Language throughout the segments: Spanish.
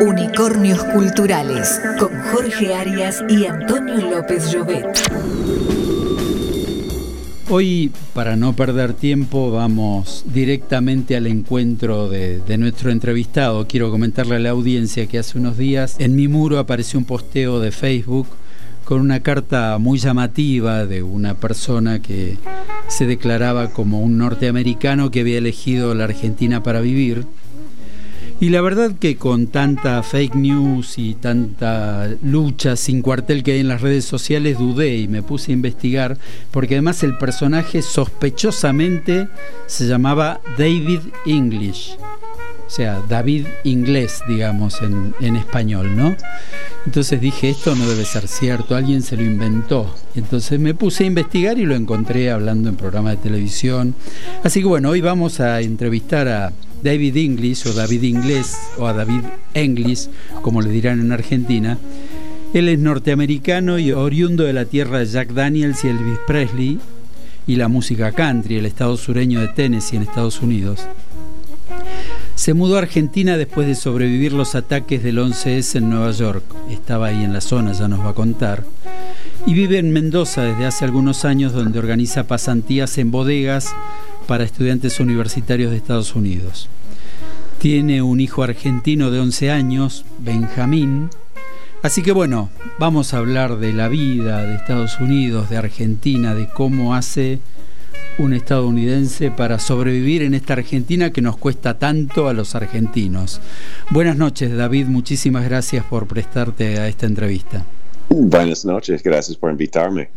Unicornios Culturales con Jorge Arias y Antonio López Llobet. Hoy, para no perder tiempo, vamos directamente al encuentro de, de, nuestro entrevistado. Quiero comentarle a la audiencia que hace unos días en mi muro apareció un posteo de Facebook con una carta muy llamativa de una persona que se declaraba como un norteamericano que había elegido la Argentina para vivir. Y la verdad que con tanta fake news y tanta lucha sin cuartel que hay en las redes sociales dudé y me puse a investigar porque además el personaje sospechosamente se llamaba David English o sea, David inglés, digamos, en, en, español, ¿no? Entonces dije, esto no debe ser cierto, alguien se lo inventó. Entonces me puse a investigar y lo encontré hablando en programa de televisión. Así que bueno, hoy vamos a entrevistar a David English o David Inglés o a David English, como le dirán en Argentina. Él es norteamericano y oriundo de la tierra de Jack Daniels y Elvis Presley y la música country, el estado sureño de Tennessee en Estados Unidos. Se mudó a Argentina después de sobrevivir los ataques del 11S en Nueva York. Estaba ahí en la zona, ya nos va a contar. Y vive en Mendoza desde hace algunos años, donde organiza pasantías en bodegas para estudiantes universitarios de Estados Unidos. Tiene un hijo argentino de 11 años, Benjamín. Así que bueno, vamos a hablar de la vida de Estados Unidos, de Argentina, de cómo hace un estadounidense para sobrevivir en esta Argentina que nos cuesta tanto a los argentinos. Buenas noches, David. Muchísimas gracias por prestarte a esta entrevista. Buenas noches, gracias por invitarme.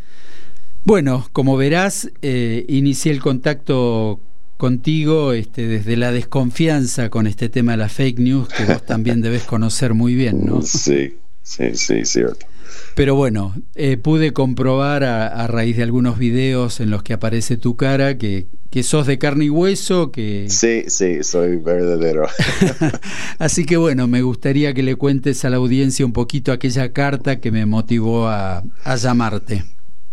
Bueno, como verás, eh, inicié el contacto contigo este, desde la desconfianza con este tema de la fake news que vos también debes conocer muy bien, ¿no? Sí, sí, sí, cierto. Pero bueno, eh, pude comprobar a, a, raíz de algunos videos en los que aparece tu cara que, que sos de carne y hueso, que... Sí, sí, soy verdadero. Así que bueno, me gustaría que le cuentes a la audiencia un poquito aquella carta que me motivó a, a llamarte.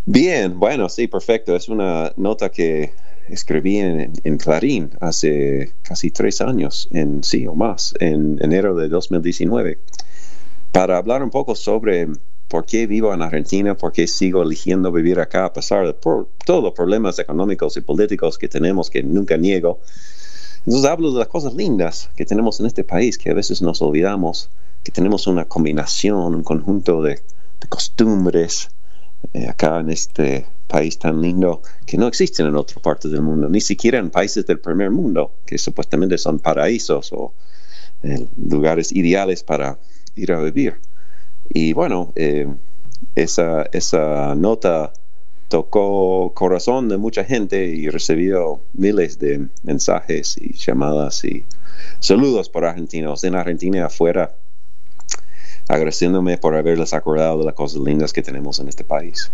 Bien, bueno, sí, perfecto. Es una nota que escribí en, en, Clarín hace casi tres años, en sí o más, en enero de 2019, para hablar un poco sobre por qué vivo en Argentina, por qué sigo eligiendo vivir acá a pesar de por todos los problemas económicos y políticos que tenemos, que nunca niego. Entonces hablo de las cosas lindas que tenemos en este país, que a veces nos olvidamos, que tenemos una combinación, un conjunto de, de costumbres eh, acá en este país tan lindo que no existen en otras partes del mundo, ni siquiera en países del primer mundo, que supuestamente son paraísos o eh, lugares ideales para ir a vivir. Y bueno, eh, esa, esa nota tocó corazón de mucha gente y recibió miles de mensajes y llamadas y saludos por argentinos en Argentina y afuera, agradeciéndome por haberles acordado de las cosas lindas que tenemos en este país.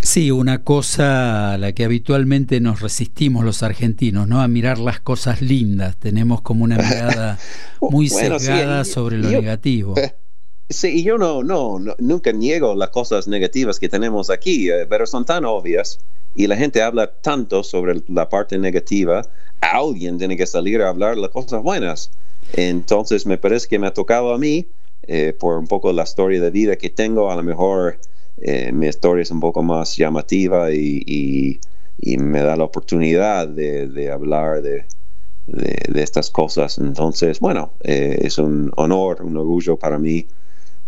Sí, una cosa a la que habitualmente nos resistimos los argentinos, ¿no? A mirar las cosas lindas. Tenemos como una mirada muy bueno, sesgada sí, sobre lo yo, negativo. Sí, yo no, no, nunca niego las cosas negativas que tenemos aquí, eh, pero son tan obvias y la gente habla tanto sobre la parte negativa, alguien tiene que salir a hablar las cosas buenas. Entonces me parece que me ha tocado a mí, eh, por un poco la historia de vida que tengo, a lo mejor eh, mi historia es un poco más llamativa y, y, me da la oportunidad de, de hablar de, de, estas cosas. Entonces, bueno, es un honor, un orgullo para mí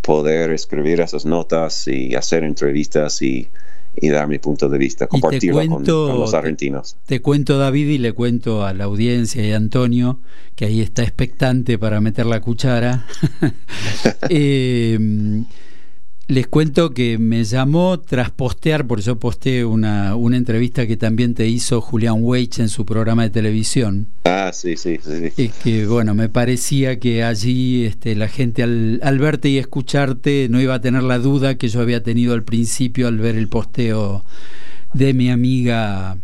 poder escribir esas notas y hacer entrevistas y, y dar mi punto de vista, compartirlo cuento, con, con, los argentinos. Te, te, cuento, David, y le cuento a la audiencia y a Antonio, que ahí está expectante para meter la cuchara. eh, les cuento que me llamó tras postear, porque yo posteé una, una entrevista que también te hizo Julián Weich en su programa de televisión. Ah, sí, sí, sí. Es que, bueno, me parecía que allí este, la gente al, al, verte y escucharte no iba a tener la duda que yo había tenido al principio al ver el posteo de mi amiga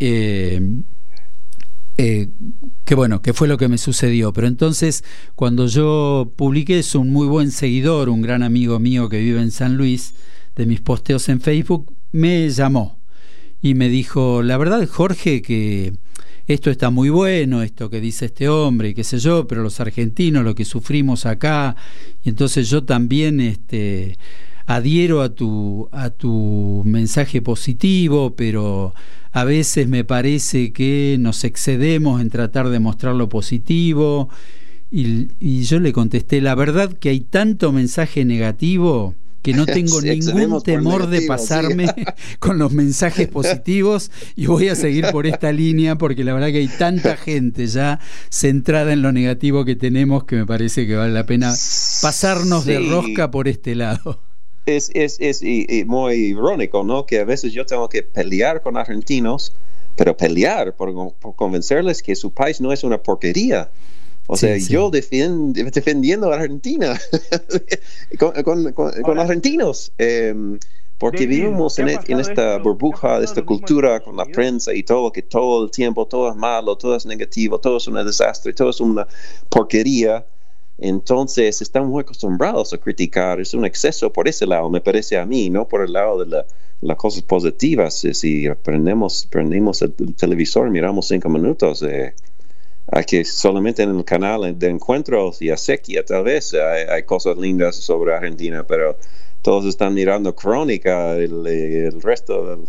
eh, eh, que bueno, que fue lo que me sucedió. Pero entonces, cuando yo publiqué, es un muy buen seguidor, un gran amigo mío que vive en San Luis, de mis posteos en Facebook, me llamó y me dijo, la verdad Jorge que esto está muy bueno, esto que dice este hombre, y qué sé yo, pero los argentinos, lo que sufrimos acá, y entonces yo también este, adhiero a tu, a tu mensaje positivo, pero a veces me parece que nos excedemos en tratar de mostrar lo positivo. Y, y yo le contesté, la verdad que hay tanto mensaje negativo que no tengo ningún temor de pasarme con los mensajes positivos y voy a seguir por esta línea porque la verdad que hay tanta gente ya centrada en lo negativo que tenemos que me parece que vale la pena pasarnos de rosca por este lado. Es, es, es muy irónico, ¿no? Que a veces yo tengo que pelear con argentinos, pero pelear por, por convencerles que su país no es una porquería. O sea, yo defendiendo a Argentina, con, con, argentinos, em, porque vivimos en, en, esta burbuja de esta cultura con la prensa y todo, que todo el tiempo todo es malo, todo es negativo, todo es un desastre, todo es una porquería. Entonces estamos muy acostumbrados a criticar, es un exceso por ese lado, me parece a mí, no por el lado de las cosas positivas. Si prendemos, prendemos el televisor, miramos cinco minutos. Eh, hay que solamente en el canal de encuentros y a sequía tal vez hay, cosas lindas sobre Argentina, pero todos están mirando crónica, el, el resto de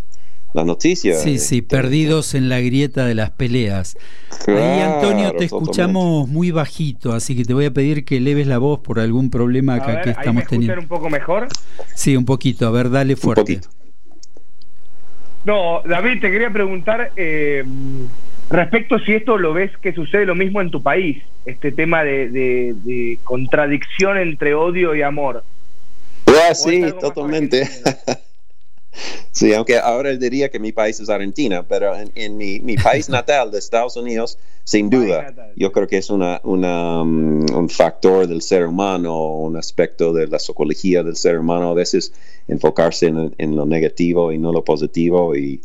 la noticia. Sí, sí, perdidos en la grieta de las peleas. Ahí, Antonio, te escuchamos muy bajito, así que te voy a pedir que leves la voz por algún problema acá que estamos ¿ahí teniendo. un poco mejor? Sí, un poquito, a ver, dale fuerte. No, David, te quería preguntar... Eh, Respecto si esto lo ves que sucede lo mismo en tu país, este tema de, contradicción entre odio y amor. sí, totalmente. sí, aunque ahora diría que mi país es Argentina, pero en, mi, país natal de Estados Unidos, sin duda, yo creo que es una, um, un factor del ser humano, un aspecto de la psicología del ser humano, a veces enfocarse en, en lo negativo y no lo positivo y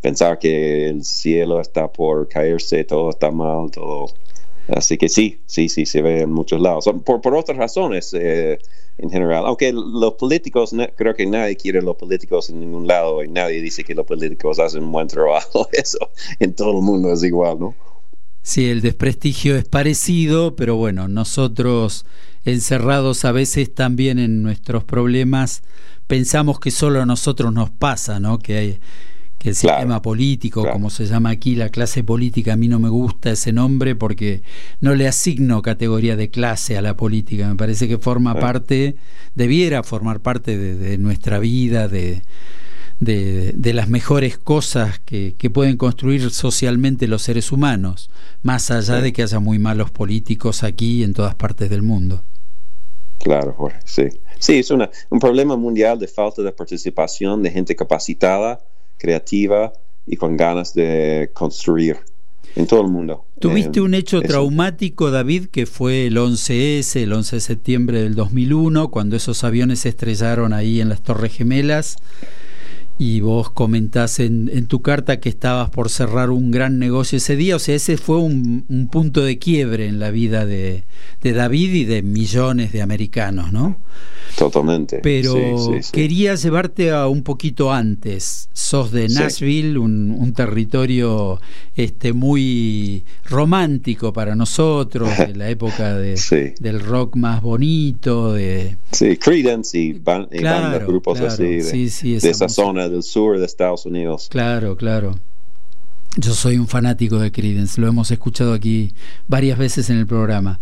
pensar que el cielo está por caerse, todo está mal, todo. Así que sí, sí, sí, se ve en muchos lados. Por, por otras razones, eh, en general. Aunque los políticos, creo que nadie quiere los políticos en ningún lado y nadie dice que los políticos hacen un buen trabajo. Eso en todo el mundo es igual, ¿no? Sí, el desprestigio es parecido, pero bueno, nosotros encerrados a veces también en nuestros problemas pensamos que solo a nosotros nos pasa, ¿no? Que hay el sistema político, como se llama aquí, la clase política, a mí no me gusta ese nombre porque no le asigno categoría de clase a la política. Me parece que forma parte, debiera formar parte de, nuestra vida, de, de, las mejores cosas que, pueden construir socialmente los seres humanos, más allá de que haya muy malos políticos aquí y en todas partes del mundo. Claro, Jorge, sí. Sí, es una, un problema mundial de falta de participación de gente capacitada creativa y con ganas de construir en todo el mundo. Tuviste un hecho traumático, David, que fue el 11S, el 11 de septiembre del 2001, cuando esos aviones se estrellaron ahí en las Torres Gemelas y vos comentás en, tu carta que estabas por cerrar un gran negocio ese día, o sea, ese fue un, punto de quiebre en la vida de, David y de millones de americanos, ¿no? Totalmente. Pero quería llevarte a un poquito antes. Sos de Nashville, un, territorio este, muy romántico para nosotros, de la época de, del rock más bonito. De... Sí, Creedence y, grupos así de, de esa zona del sur de Estados Unidos. Claro, claro. Yo soy un fanático de Creedence, lo hemos escuchado aquí varias veces en el programa.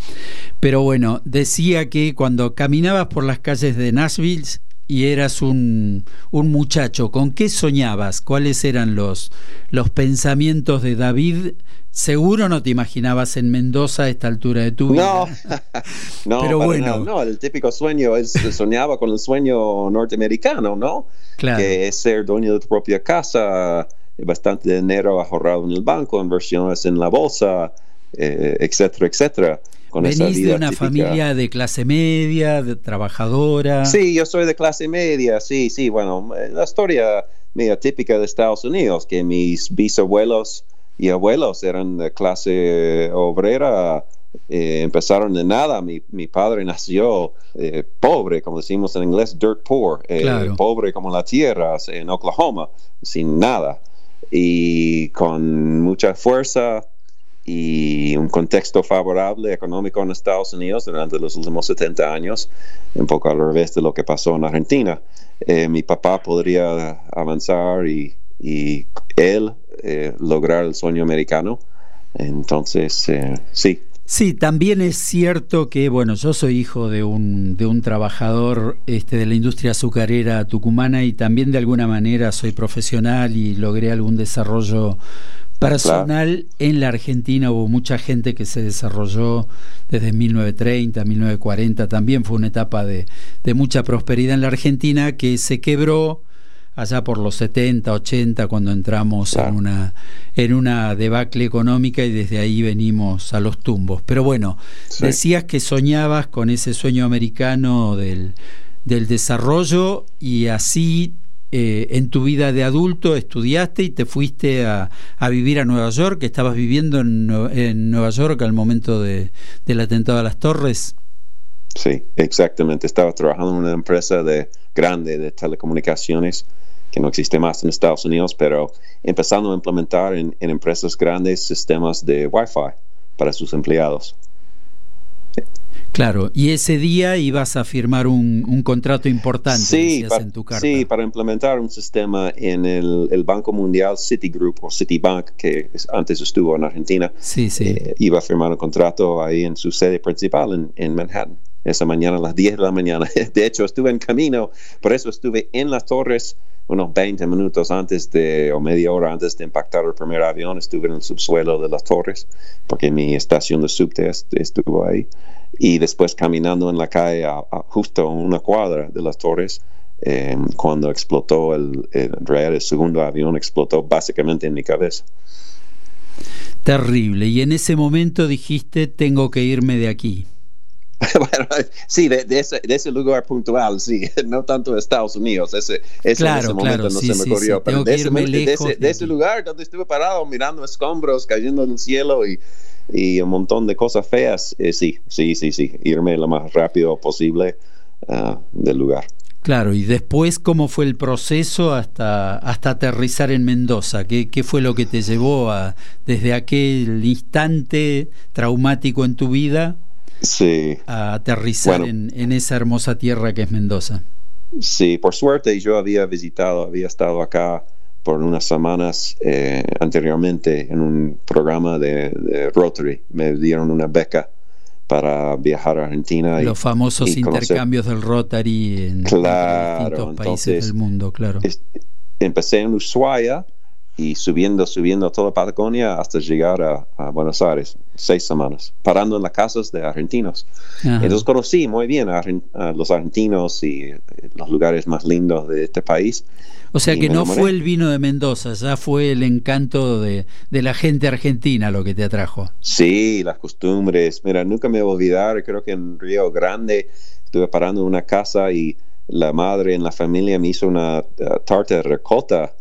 Pero bueno, decía que cuando caminabas por las calles de Nashville y eras un, un muchacho, ¿con qué soñabas? ¿Cuáles eran los, los pensamientos de David Seguro no te imaginabas en Mendoza a esta altura de tu vida. No, no, pero bueno. No, el típico sueño es soñaba con el sueño norteamericano, ¿no? Claro. Que es ser dueño de tu propia casa, bastante dinero ahorrado en el banco, inversiones en la bolsa, eh, etcétera, etcétera. Con Venís de una familia de clase media, de trabajadora. Sí, yo soy de clase media, sí, sí. Bueno, la historia media típica de Estados Unidos, que mis bisabuelos y abuelos eran de clase obrera, eh, empezaron de nada. Mi, mi padre nació eh, pobre, como decimos en inglés, dirt poor, eh, pobre como la tierra en Oklahoma, sin nada. y con mucha fuerza y un contexto favorable económico en Estados Unidos durante los últimos 70 años, un poco al revés de lo que pasó en Argentina. Eh, mi papá podría avanzar y, él eh, lograr el sueño americano. Entonces, eh, sí, Sí, también es cierto que, bueno, yo soy hijo de un, de un trabajador este, de la industria azucarera tucumana y también de alguna manera soy profesional y logré algún desarrollo personal en la Argentina. Hubo mucha gente que se desarrolló desde 1930, 1940. También fue una etapa de, de mucha prosperidad en la Argentina que se quebró allá por los 70, 80, cuando entramos en, una, en una debacle económica y desde ahí venimos a los tumbos. Pero bueno, decías que soñabas con ese sueño americano del, del desarrollo y así eh, en tu vida de adulto estudiaste y te fuiste a, vivir a Nueva York, estabas viviendo en, en Nueva York al momento de, del atentado a las torres. Sí, exactamente. Estaba trabajando en una empresa de grande de telecomunicaciones que no existe más en Estados Unidos, pero empezando a implementar en, empresas grandes sistemas de Wi-Fi para sus empleados. Claro, y ese día ibas a firmar un, contrato importante sí, para, en tu carta. Sí, para implementar un sistema en el, Banco Mundial Citigroup o Citibank, que antes estuvo en Argentina. Sí, sí. Eh, iba a firmar un contrato ahí en su sede principal en, en Manhattan esa mañana a las 10 de la mañana. De hecho, estuve en camino, por eso estuve en las torres unos 20 minutos antes de, o media hora antes de impactar el primer avión, estuve en el subsuelo de las torres, porque mi estación de subte estuvo ahí. Y después caminando en la calle, a, justo una cuadra de las torres, eh, cuando explotó el, el, el segundo avión, explotó básicamente en mi cabeza. Terrible. Y en ese momento dijiste, tengo que irme de aquí. bueno, sí, de, ese, lugar puntual, sí, no tanto de Estados Unidos, ese, ese en ese momento no se me ocurrió, pero de ese, lugar donde estuve parado mirando escombros cayendo del cielo y, y un montón de cosas feas, eh, sí, sí, sí, sí, irme lo más rápido posible ah, del lugar. Claro, y después, ¿cómo fue el proceso hasta, hasta aterrizar en Mendoza? ¿Qué, ¿Qué, fue lo que te llevó a, desde aquel instante traumático en tu vida sí. a aterrizar en, esa hermosa tierra que es Mendoza. Sí, por suerte yo había visitado, había estado acá por unas semanas eh, anteriormente en un programa de, Rotary. Me dieron una beca para viajar a Argentina. Los famosos intercambios del Rotary en, distintos países del mundo, claro. empecé en Ushuaia y subiendo, subiendo toda Patagonia hasta llegar a, Buenos Aires, seis semanas, parando en las casas de argentinos. Entonces conocí muy bien a, los argentinos y eh, los lugares más lindos de este país. O sea que no fue el vino de Mendoza, ya fue el encanto de, de, la gente argentina lo que te atrajo. Sí, las costumbres. Mira, nunca me voy a olvidar, creo que en Río Grande estuve parando en una casa y la madre en la familia me hizo una uh, tarta de ricota.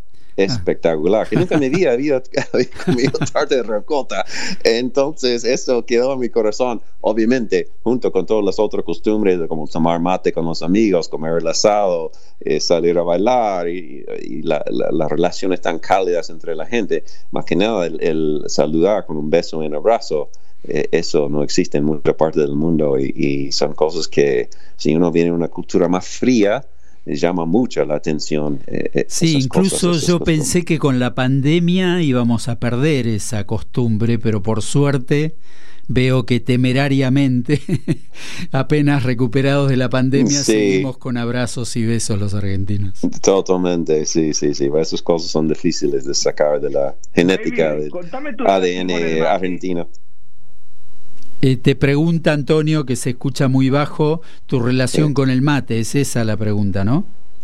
Espectacular, que nunca me había, había comido tarta de ricota. Entonces, eso quedó en mi corazón, obviamente, junto con todas las otras costumbres, como tomar mate con los amigos, comer el asado, eh, salir a bailar y, las relaciones tan cálidas entre la gente. Más que nada, el, saludar con un beso y un abrazo. Eh, eso no existe en mucha parte del mundo y, y son cosas que si uno viene de una cultura más fría, llama mucho la atención. Eh, eh, sí, incluso yo pensé que con la pandemia íbamos a perder esa costumbre, pero por suerte veo que temerariamente, apenas recuperados de la pandemia, seguimos con abrazos y besos los argentinos. Totalmente, sí, sí, sí. Esas cosas son difíciles de sacar de la genética del ADN argentino. Eh, te pregunta Antonio, que se escucha muy bajo, tu relación con el mate. Es esa la pregunta, ¿no?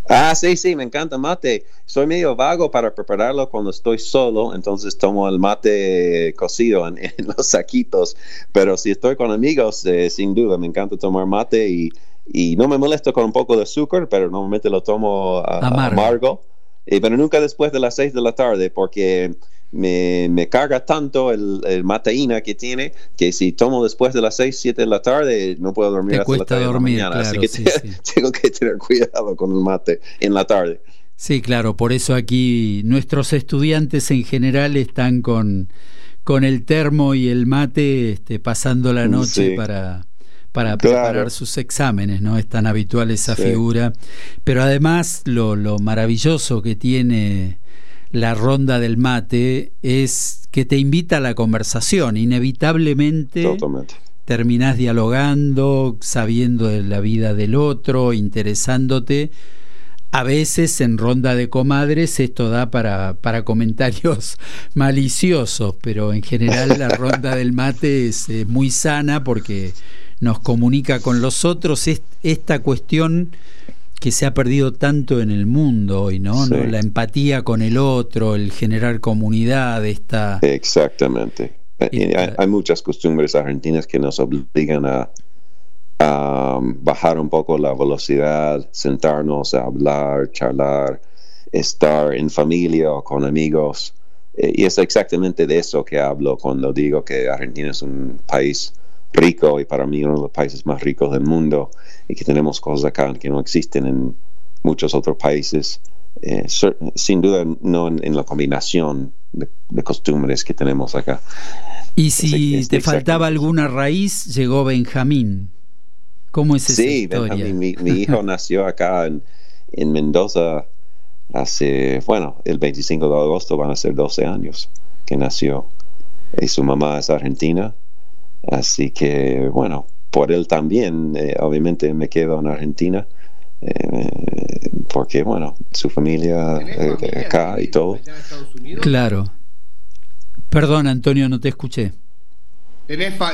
Ah, sí, sí, me encanta mate. Soy medio vago para prepararlo cuando estoy solo, entonces tomo el mate cocido en, los saquitos. Pero si estoy con amigos, eh, sin duda, me encanta tomar mate y, y, no me molesto con un poco de azúcar, pero normalmente lo tomo amargo. Y, pero nunca después de las seis de la tarde, porque me, me carga tanto el, el, mateína que tiene que si tomo después de las 6, 7 de la tarde no puedo dormir hasta la tarde dormir, mañana. Así que tengo que tener cuidado con el mate en la tarde. Sí, claro, por eso aquí nuestros estudiantes en general están con, con el termo y el mate este, pasando la noche para, para preparar sus exámenes, ¿no? Es tan habitual esa figura. Pero además lo, lo maravilloso que tiene la ronda del mate es que te invita a la conversación, inevitablemente. Totalmente terminás dialogando, sabiendo de la vida del otro, interesándote. A veces en ronda de comadres esto da para, para comentarios maliciosos, pero en general la ronda del mate es eh, muy sana porque nos comunica con los otros. Es, esta cuestión que se ha perdido tanto en el mundo hoy, ¿no? La empatía con el otro, el generar comunidad, esta... Exactamente hay, muchas costumbres argentinas que nos obligan a, um, bajar un poco la velocidad, sentarnos a hablar, charlar, estar en familia o con amigos. Eh, y es exactamente de eso que hablo cuando digo que Argentina es un país rico y para mí uno de los países más ricos del mundo y que tenemos cosas acá que no existen en muchos otros países. Eh, sin duda no en, la combinación de, costumbres que tenemos acá. Y si te faltaba alguna raíz, llegó Benjamín. ¿Cómo es esa sí, Benjamín, mi, hijo nació acá en, en, Mendoza hace, bueno, el 25 de agosto van a ser 12 años que nació. Y su mamá es argentina. Así que, bueno, por él también, eh, obviamente me quedo en Argentina eh, porque bueno, su familia eh, acá y todo. Claro. Perdón, Antonio, no te escuché.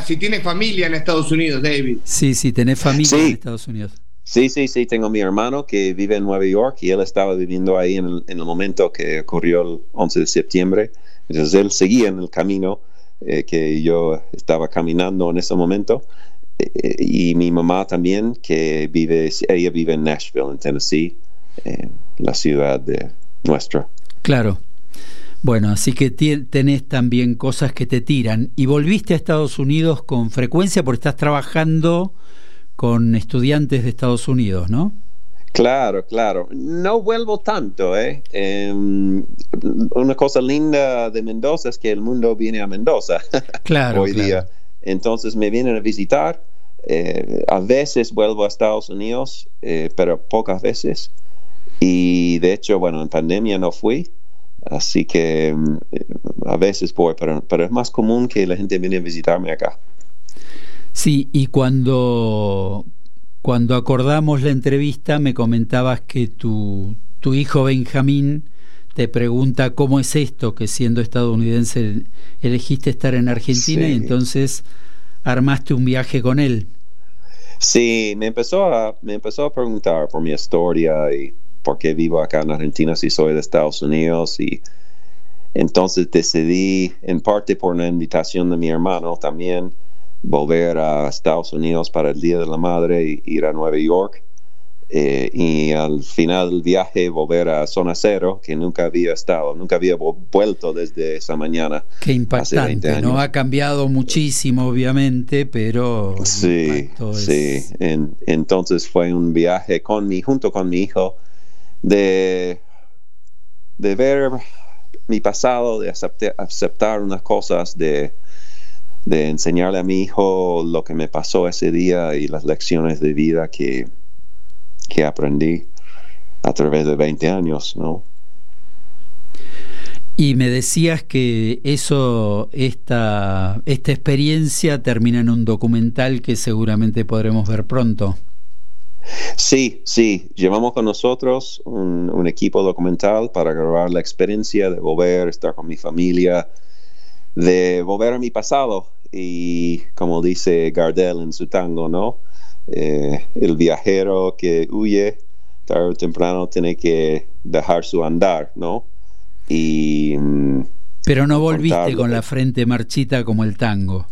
si tienes familia en Estados Unidos, David. Sí, sí, tenés familia en Estados Unidos. Sí, sí, sí, tengo mi hermano que vive en Nueva York y él estaba viviendo ahí en el, en el momento que ocurrió el 11 de septiembre. Entonces él seguía en el camino eh, que yo estaba caminando en ese momento y mi mamá también, que vive, ella vive en Nashville, en Tennessee, la ciudad de nuestra. Claro. Bueno, así que tenés también cosas que te tiran. Y volviste a Estados Unidos con frecuencia porque estás trabajando con estudiantes de Estados Unidos, ¿no? Claro, claro. No vuelvo tanto, ¿eh? Em, una cosa linda de Mendoza es que el mundo viene a Mendoza claro, hoy día. Entonces me vienen a visitar eh, a veces vuelvo a Estados Unidos, eh, pero pocas veces. Y de hecho, bueno, en pandemia no fui, así que mm, a veces voy, pero, pero es más común que la gente viene a visitarme acá. Sí, y cuando, cuando acordamos la entrevista me comentabas que tu, tu hijo Benjamín te pregunta cómo es esto, que siendo estadounidense elegiste estar en Argentina y entonces armaste un viaje con él. Sí, me empezó, a, me empezó a preguntar por mi historia y por qué vivo acá en Argentina si soy de Estados Unidos y entonces decidí, en parte por una invitación de mi hermano también, volver a Estados Unidos para el Día de la Madre e ir a Nueva York eh, y al final del viaje volver a zona cero, que nunca había estado, nunca había vuelto desde esa mañana. Qué impactante, ¿no? Ha cambiado muchísimo, obviamente, pero... Sí, sí. entonces fue un viaje con mi, junto con mi hijo de, de ver mi pasado, de aceptar unas cosas, de, de enseñarle a mi hijo lo que me pasó ese día y las lecciones de vida que que aprendí a través de 20 años, ¿no? Y me decías que eso, esta, esta experiencia termina en un documental que seguramente podremos ver pronto. Sí, sí, llevamos con nosotros un, un, equipo documental para grabar la experiencia de volver, estar con mi familia, de volver a mi pasado y como dice Gardel en su tango, ¿no? Eh, el viajero que huye tarde o temprano tiene que dejar su andar, ¿no? Y mm, pero no volviste con la frente marchita como el tango.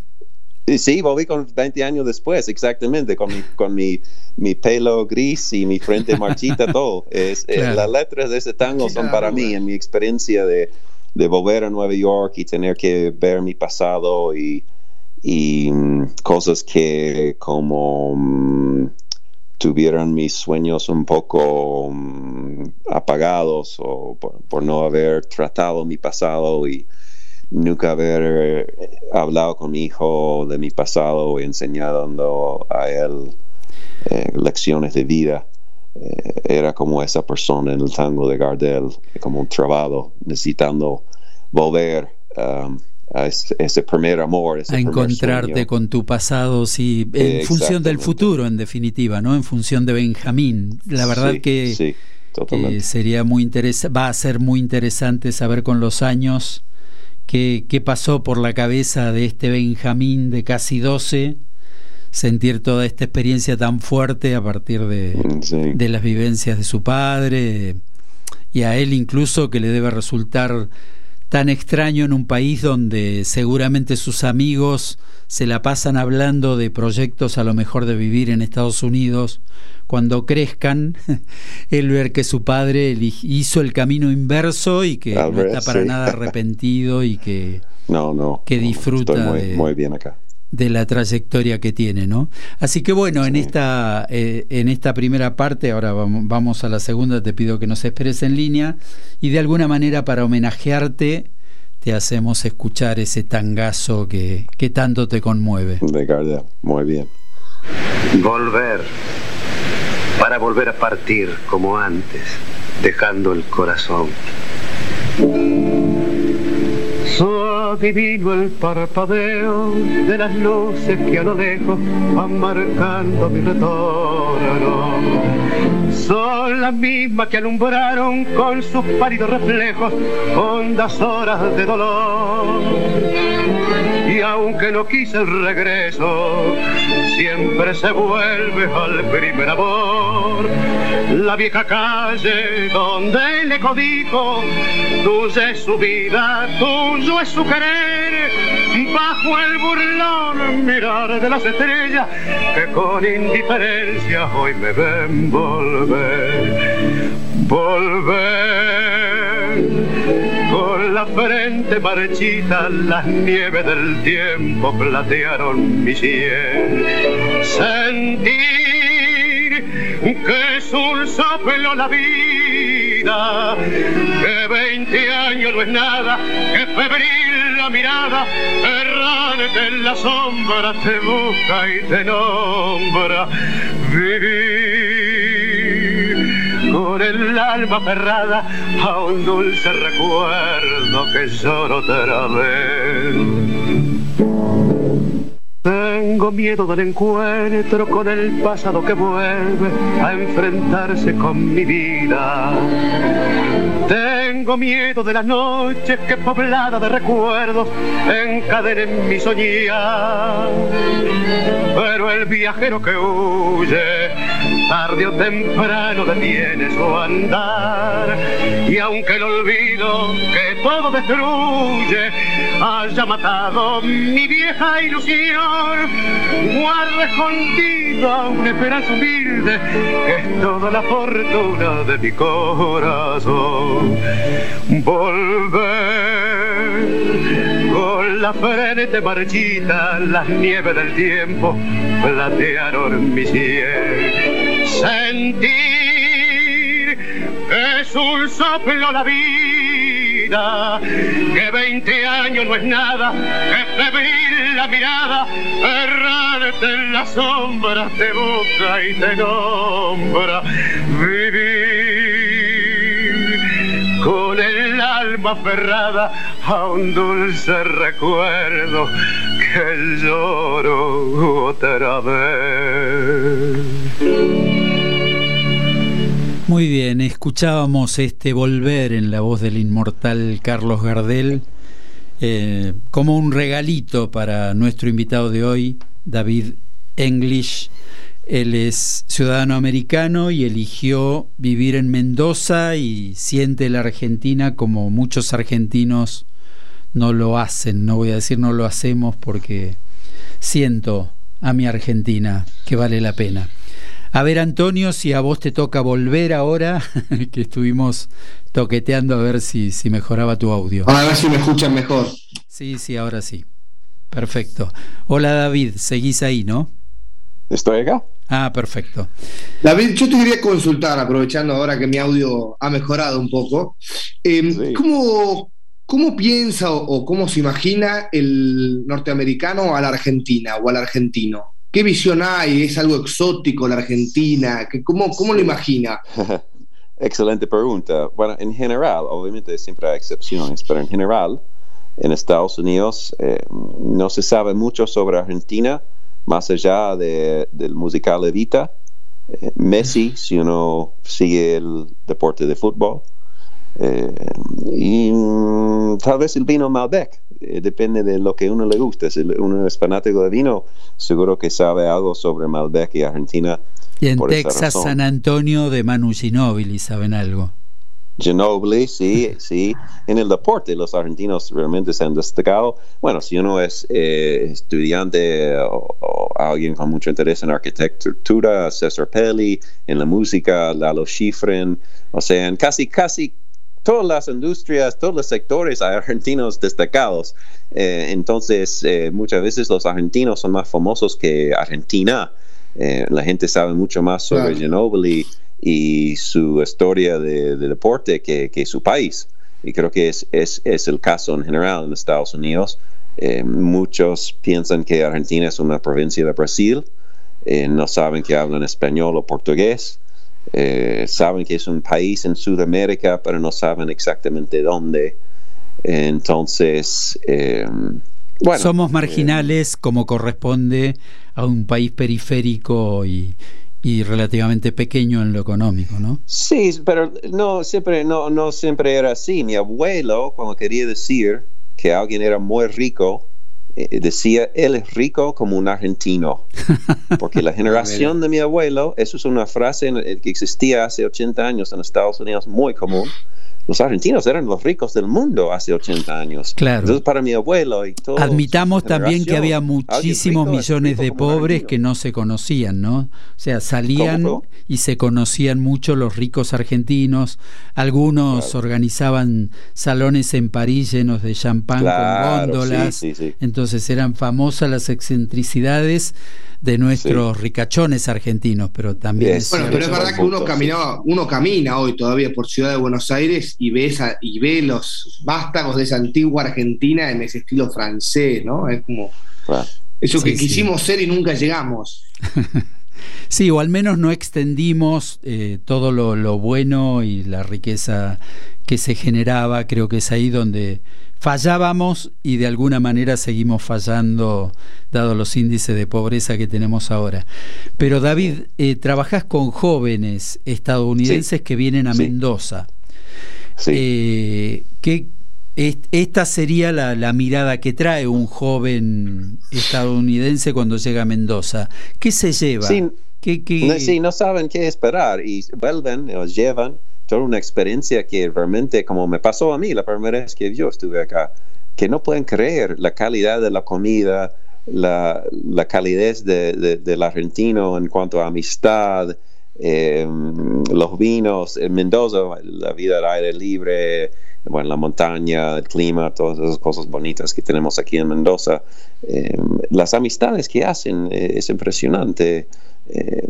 Sí, volví con 20 años después, exactamente, con mi, con mi, mi pelo gris y mi frente marchita, todo. Es, eh, las letras de ese tango son para mí, en mi experiencia de, de volver a Nueva York y tener que ver mi pasado y, y mm, cosas que como mm, tuvieran mis sueños un poco mm, apagados o por, no haber tratado mi pasado y nunca haber hablado con mi hijo de mi pasado y enseñando a él lecciones de vida. Era como esa persona en el tango de Gardel, como un trabado, necesitando volver um, a ese, primer amor. a encontrarte con tu pasado, sí, en función del futuro, en definitiva, ¿no? En función de Benjamín. La verdad que sería muy interesante, va a ser muy interesante saber con los años qué, qué pasó por la cabeza de este Benjamín de casi 12 sentir toda esta experiencia tan fuerte a partir de, de las vivencias de su padre y a él incluso que le debe resultar tan extraño en un país donde seguramente sus amigos se la pasan hablando de proyectos a lo mejor de vivir en Estados Unidos. Cuando crezcan, él ver que su padre hizo el camino inverso y que no está para nada arrepentido y que, no, no, que disfruta muy bien acá de la trayectoria que tiene, ¿no? Así que bueno, en esta eh, en esta primera parte, ahora vamos, a la segunda, te pido que nos esperes en línea y de alguna manera para homenajearte te hacemos escuchar ese tangazo que, que tanto te conmueve. De muy bien. Volver, para volver a partir como antes, dejando el corazón divino el parpadeo de las luces que a lo lejos van marcando mi retorno. Son las mismas que alumbraron con sus pálidos reflejos hondas horas de dolor. Y aunque no quise el regreso, siempre se vuelve al primer amor. La vieja calle donde le codijo, tuya es su vida, tuyo es su querer, bajo el burlón mirar de las estrellas que con indiferencia hoy me ven volver, volver. Con la frente marchita las nieves del tiempo platearon mi sien. Sentir que es un soplo la vida, que veinte años no es nada, que febril la mirada, errante en la sombra te busca y te nombra. Vivir con el alma cerrada a un dulce recuerdo que lloro otra vez. Tengo miedo del encuentro con el pasado que vuelve a enfrentarse con mi vida. Tengo miedo de las noches que poblada de recuerdos encadenen mi soñar. Pero el viajero que huye, tarde o temprano detiene su andar. Y aunque el olvido que todo destruye haya matado mi vieja ilusión, guarda escondida una esperanza humilde que es toda la fortuna de mi corazón. Volver con la frente marchita, las nieves del tiempo platearon mi cielo. Sentir que es un soplo la vida, que veinte años no es nada, que febril la mirada, errante en la sombra te busca y te nombra. Vivir con el alma aferrada a un dulce recuerdo que lloro otra vez. Muy bien, escuchábamos este volver en la voz del inmortal Carlos Gardel eh, como un regalito para nuestro invitado de hoy, David English. Él es ciudadano americano y eligió vivir en Mendoza y siente la Argentina como muchos argentinos no lo hacen. No voy a decir no lo hacemos porque siento a mi Argentina que vale la pena. A ver, Antonio, si a vos te toca volver ahora, que estuvimos toqueteando a ver si, si mejoraba tu audio. A ver si me escuchan mejor. Sí, sí, ahora sí. Perfecto. Hola David, seguís ahí, ¿no? ¿Estoy acá? Ah, perfecto. David, yo te quería consultar, aprovechando ahora que mi audio ha mejorado un poco, eh, Sí. ¿cómo, cómo piensa o, o cómo se imagina el norteamericano a la Argentina o al argentino? ¿Qué visión hay? ¿Es algo exótico la Argentina? ¿Qué- ¿Cómo, cómo lo imagina? Excelente pregunta. Bueno, en general, obviamente siempre hay excepciones, pero en general, en Estados Unidos eh, no se sabe mucho sobre Argentina, más allá de- del musical Evita. Eh, Messi, si uno sigue el deporte de fútbol. Eh, y mm, tal vez el vino Malbec, eh, depende de lo que uno le guste. Si uno es fanático de vino, seguro que sabe algo sobre Malbec y Argentina. Y en por Texas. San Antonio de Manu Ginóbili, ¿saben algo? Ginobili, sí, sí. En el deporte los argentinos realmente se han destacado. Bueno, si uno es eh, estudiante o, o alguien con mucho interés en arquitectura, César Pelli, en la música, Lalo Schifrin, o sea, en casi, casi todas las industrias, todos los sectores hay argentinos destacados. Eh, entonces, eh, muchas veces los argentinos son más famosos que Argentina. Eh, la gente sabe mucho más sobre Claro. Ginobili y su historia de, de deporte que, que su país. Y creo que es, es, es el caso en general en Estados Unidos. Muchos piensan que Argentina es una provincia de Brasil, no saben que hablan español o portugués, eh, saben que es un país en Sudamérica, pero no saben exactamente dónde. Entonces, eh, bueno, Somos eh, marginales como corresponde a un país periférico y, y relativamente pequeño en lo económico, ¿no? Sí, pero no siempre, no, no siempre era así. Mi abuelo, cuando quería decir que alguien era muy rico, eh, decía él es rico como un argentino. Porque la generación de mi abuelo, eso es una frase en- eh, que existía hace 80 años en Estados Unidos muy común. Los argentinos eran los ricos del mundo hace 80 años. Claro. Entonces, para mi abuelo y todo. Admitamos también que había muchísimos millones de pobres que no se conocían, ¿no? O sea, salían ¿Cómo? y se conocían mucho los ricos argentinos. Algunos Claro. organizaban salones en París llenos de champán Claro, con góndolas. sí, sí, sí. Entonces eran famosas las excentricidades de nuestros ricachones argentinos, pero también es Bueno, pero es verdad que caminaba, uno camina hoy todavía por Ciudad de Buenos Aires y ve esa, y ve los vástagos de esa antigua Argentina en ese estilo francés, ¿no? Es como Claro. eso Sí, que sí. quisimos ser y nunca llegamos. Sí, o al menos no extendimos eh, todo lo, lo bueno y la riqueza que se generaba. Creo que es ahí donde fallábamos y de alguna manera seguimos fallando, dado los índices de pobreza que tenemos ahora. Pero David, eh, trabajás con jóvenes estadounidenses Sí. que vienen a Sí. Mendoza. Sí. Eh, ¿qué- est- esta sería la, la mirada que trae un joven estadounidense cuando llega a Mendoza. ¿Qué se lleva? Sí, ¿Qué- qué- No, sí, no saben qué esperar y vuelven o llevan toda una experiencia que realmente, como me pasó a mí la primera vez que yo estuve acá, que no pueden creer la calidad de la comida, la, la calidez de- de- del argentino en cuanto a amistad, eh, los vinos, en Mendoza, la vida al aire libre, bueno, la montaña, el clima, todas esas cosas bonitas que tenemos aquí en Mendoza. Eh, las amistades que hacen eh, es impresionante. Eh,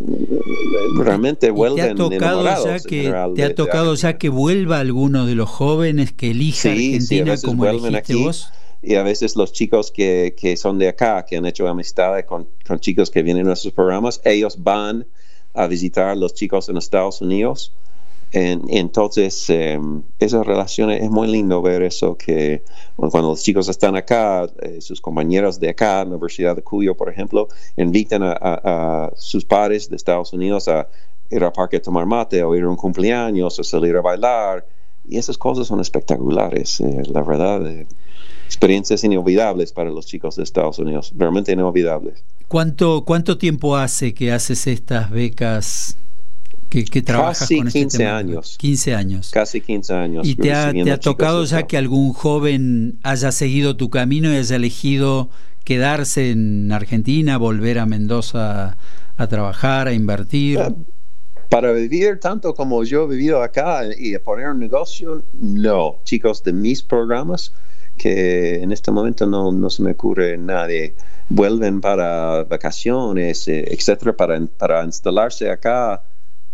realmente ¿Y te vuelven ha tocado ya que te ha tocado ya que vuelva alguno de los jóvenes que elija Sí, sí, Argentina veces como vuelven elegiste aquí. vos? y a veces los chicos que, que son de acá, que han hecho amistades con, con chicos que vienen a nuestros programas, ellos van a visitar a los chicos en Estados Unidos. En- entonces, eh, esa relación es muy lindo ver eso, que cuando los chicos están acá, eh, sus compañeros de acá, Universidad de Cuyo, por ejemplo, invitan a, sus padres de Estados Unidos a ir al parque a tomar mate o ir a un cumpleaños o salir a bailar. Y esas cosas son espectaculares, eh, la verdad. Eh, experiencias inolvidables para los chicos de Estados Unidos, realmente inolvidables. ¿Cuánto, ¿Cuánto tiempo hace que haces estas becas que, que trabajas Casi con este 15 tema? años. 15 años. Casi 15 años. ¿Y te ha, te ha tocado ya que algún joven haya seguido tu camino y haya elegido quedarse en Argentina, volver a Mendoza a trabajar, a invertir? Ah, Para vivir tanto como yo he vivido acá y poner un negocio, no. Chicos de mis programas que en este momento no, no se me ocurre nadie. Vuelven para vacaciones, eh, etcétera, para, para instalarse acá.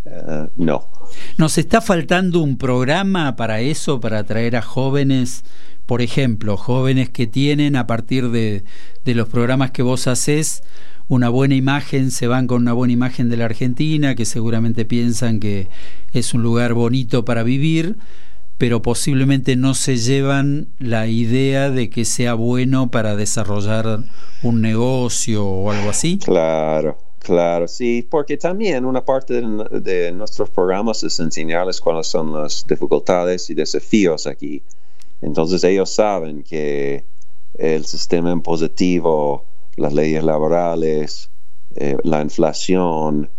eh, no. ¿Nos está faltando un programa para eso, para atraer a jóvenes, por ejemplo, jóvenes que tienen a partir de, de los programas que vos haces una buena imagen, se van con una buena imagen de la Argentina, que seguramente piensan que es un lugar bonito para vivir, pero posiblemente no se llevan la idea de que sea bueno para desarrollar un negocio o algo así? Claro, claro, sí, porque también una parte de, nuestros programas es enseñarles cuáles son las dificultades y desafíos aquí. Entonces ellos saben que el sistema impositivo, las leyes laborales, eh, la inflación,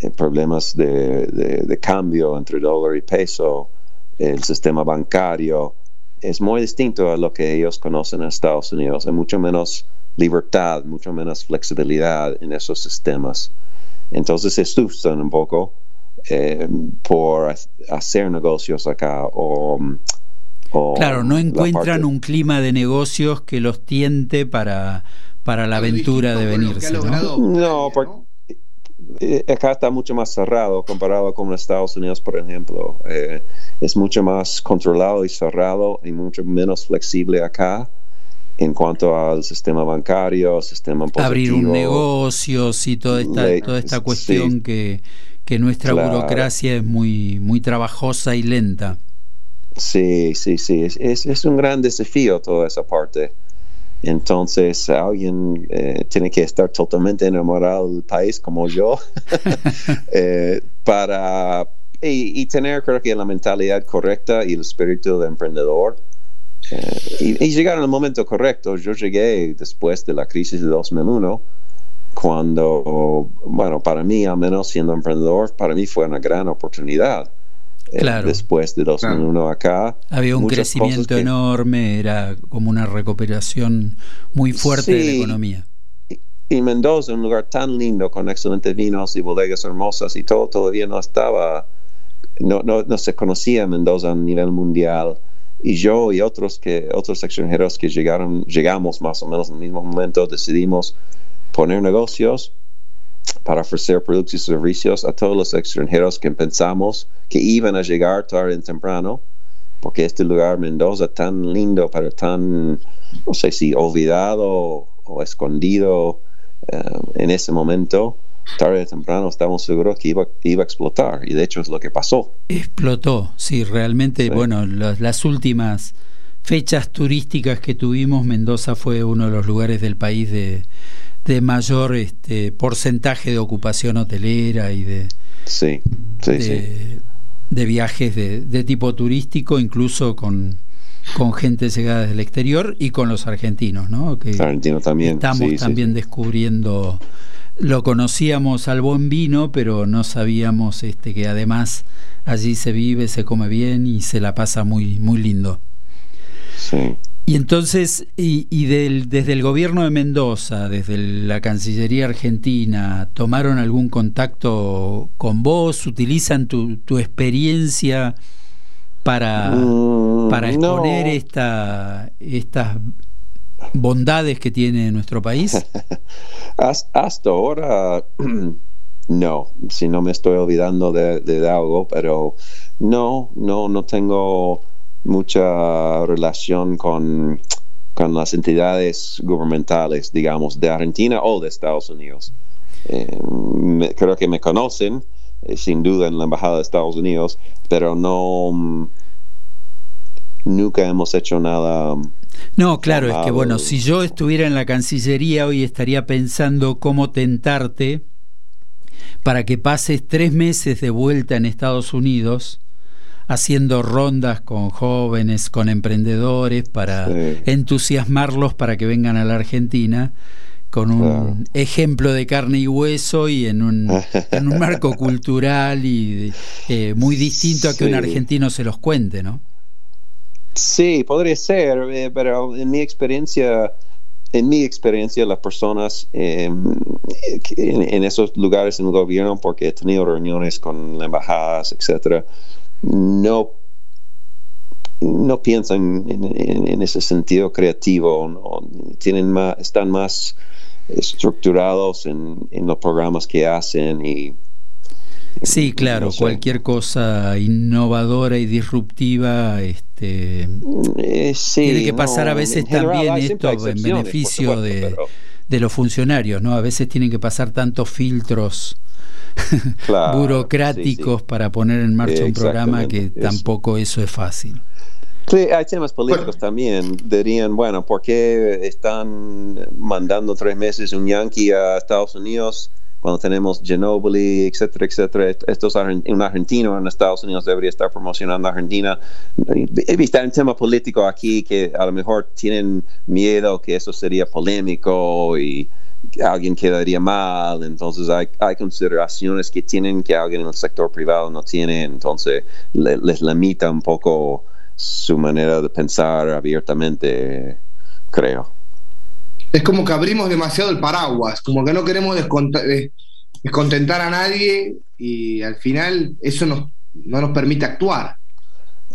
eh, problemas de, de, de, cambio entre dólar y peso, el sistema bancario, es muy distinto a lo que ellos conocen en Estados Unidos. Hay mucho menos libertad, mucho menos flexibilidad en esos sistemas. Entonces se asustan un poco eh, por hacer negocios acá o... o claro, no encuentran un clima de negocios que los tiente para, para la aventura de venirse. ¿no? no, porque acá está mucho más cerrado comparado con Estados Unidos, por ejemplo. Eh, es mucho más controlado y cerrado y mucho menos flexible acá en cuanto al sistema bancario, sistema impositivo. Abrir un negocio, sí, toda esta, ley, toda esta cuestión sí. que, que nuestra claro. burocracia es muy, muy trabajosa y lenta. Sí, sí, sí, es, es, es un gran desafío toda esa parte. Entonces, alguien eh, tiene que estar totalmente enamorado del país como yo eh, para y, y, tener, creo que, la mentalidad correcta y el espíritu de emprendedor. Eh, y, y, llegar en el momento correcto. Yo llegué después de la crisis de 2001, cuando, bueno, para mí, al menos siendo emprendedor, para mí fue una gran oportunidad. Claro. después de 2001 claro. acá. Había un crecimiento que... enorme, era como una recuperación muy fuerte sí. de la economía. Y, y Mendoza, un lugar tan lindo, con excelentes vinos y bodegas hermosas y todo, todavía no estaba, no, no, no se conocía Mendoza a nivel mundial. Y yo y otros, que, otros extranjeros que llegaron, llegamos más o menos en el mismo momento, decidimos poner negocios para ofrecer productos y servicios a todos los extranjeros que pensamos que iban a llegar tarde o temprano, porque este lugar Mendoza tan lindo, pero tan, no sé si olvidado o escondido uh, en ese momento, tarde o temprano estamos seguros que iba, iba, a explotar, y de hecho es lo que pasó. Explotó, sí, realmente, sí. bueno, las, las últimas fechas turísticas que tuvimos, Mendoza fue uno de los lugares del país de de mayor este, porcentaje de ocupación hotelera y de, sí, sí, de, sí. de viajes de, de, tipo turístico, incluso con, con gente llegada desde el exterior y con los argentinos, ¿no? Que Argentino también. Estamos también descubriendo, lo conocíamos al buen vino, pero no sabíamos este, que además allí se vive, se come bien y se la pasa muy, muy lindo. Sí. Y entonces, y, y del, desde el gobierno de Mendoza, desde la Cancillería Argentina, ¿tomaron algún contacto con vos? ¿Utilizan tu, tu experiencia para, mm, para exponer no. esta, estas bondades que tiene nuestro país? Hasta ahora, no, si no me estoy olvidando de, de algo, pero no, no, no tengo mucha relación con, con, las entidades gubernamentales, digamos, de Argentina o de Estados Unidos. Eh, me, creo que me conocen, eh, sin duda, en la Embajada de Estados Unidos, pero no. Nunca hemos hecho nada. No, claro, es que bueno, si yo estuviera en la Cancillería hoy estaría pensando cómo tentarte para que pases tres meses de vuelta en Estados Unidos haciendo rondas con jóvenes, con emprendedores, para sí. entusiasmarlos para que vengan a la Argentina con un claro. ejemplo de carne y hueso y en un, en un marco cultural y eh, muy distinto a que sí. un argentino se los cuente, ¿no? Sí, podría ser, eh, pero en mi experiencia, en mi experiencia, las personas eh, en, en, esos lugares en el gobierno, porque he tenido reuniones con embajadas, etcétera, no no piensan en, ese sentido creativo, ¿no? tienen más, están más estructurados en, los programas que hacen y Sí, claro, cualquier cosa innovadora y disruptiva este, eh, tiene que pasar a veces también esto en beneficio de, de, los funcionarios, ¿no? A veces tienen que pasar tantos filtros burocráticos para poner en marcha un programa que tampoco eso es fácil. Sí, hay temas políticos también. Dirían, bueno, ¿por qué están mandando tres meses un yankee a Estados Unidos cuando tenemos Ginobili, etcétera, etcétera? Estos un argentino en Estados Unidos debería estar promocionando a Argentina. He visto un tema político aquí que a lo mejor tienen miedo que eso sería polémico y alguien quedaría mal, entonces hay, hay consideraciones que tienen que alguien en el sector privado no tiene, entonces les limita un poco su manera de pensar abiertamente, creo. Es como que abrimos demasiado el paraguas, como que no queremos descontentar a nadie y al final eso no nos permite actuar.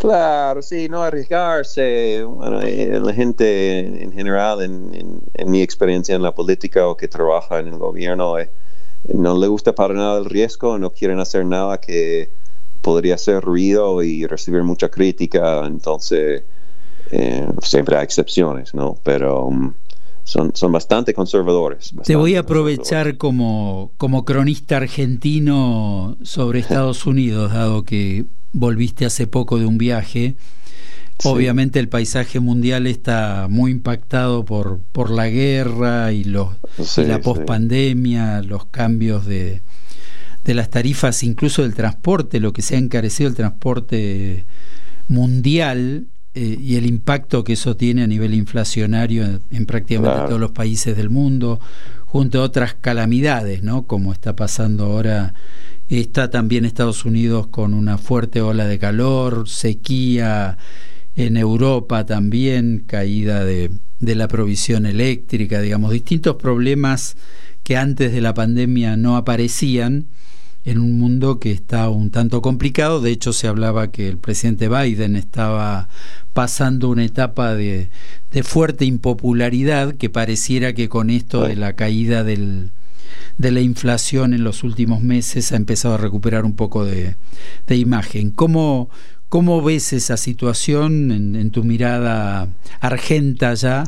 Claro, sí, no arriesgarse. Bueno, eh, la gente en general, en, mi experiencia en la política o que trabaja en el gobierno, eh, no le gusta para nada el riesgo, no quieren hacer nada que podría hacer ruido y recibir mucha crítica, entonces eh, siempre hay excepciones, ¿no? Pero um, son, son bastante conservadores. Te voy a aprovechar como, como cronista argentino sobre Estados Unidos, dado que volviste hace poco de un viaje. Obviamente el paisaje mundial está muy impactado por, por la guerra y, los, la pospandemia, los cambios de, de las tarifas, incluso del transporte, lo que se ha encarecido el transporte mundial eh, y el impacto que eso tiene a nivel inflacionario en, prácticamente todos los países del mundo, junto a otras calamidades, ¿no? Como está pasando ahora. Está también Estados Unidos con una fuerte ola de calor, sequía en Europa también, caída de, de la provisión eléctrica, digamos, distintos problemas que antes de la pandemia no aparecían en un mundo que está un tanto complicado. De hecho, se hablaba que el presidente Biden estaba pasando una etapa de, fuerte impopularidad, que pareciera que con esto de la caída del, de la inflación en los últimos meses ha empezado a recuperar un poco de, de imagen. ¿Cómo, ¿Cómo ves esa situación en, tu mirada argenta ya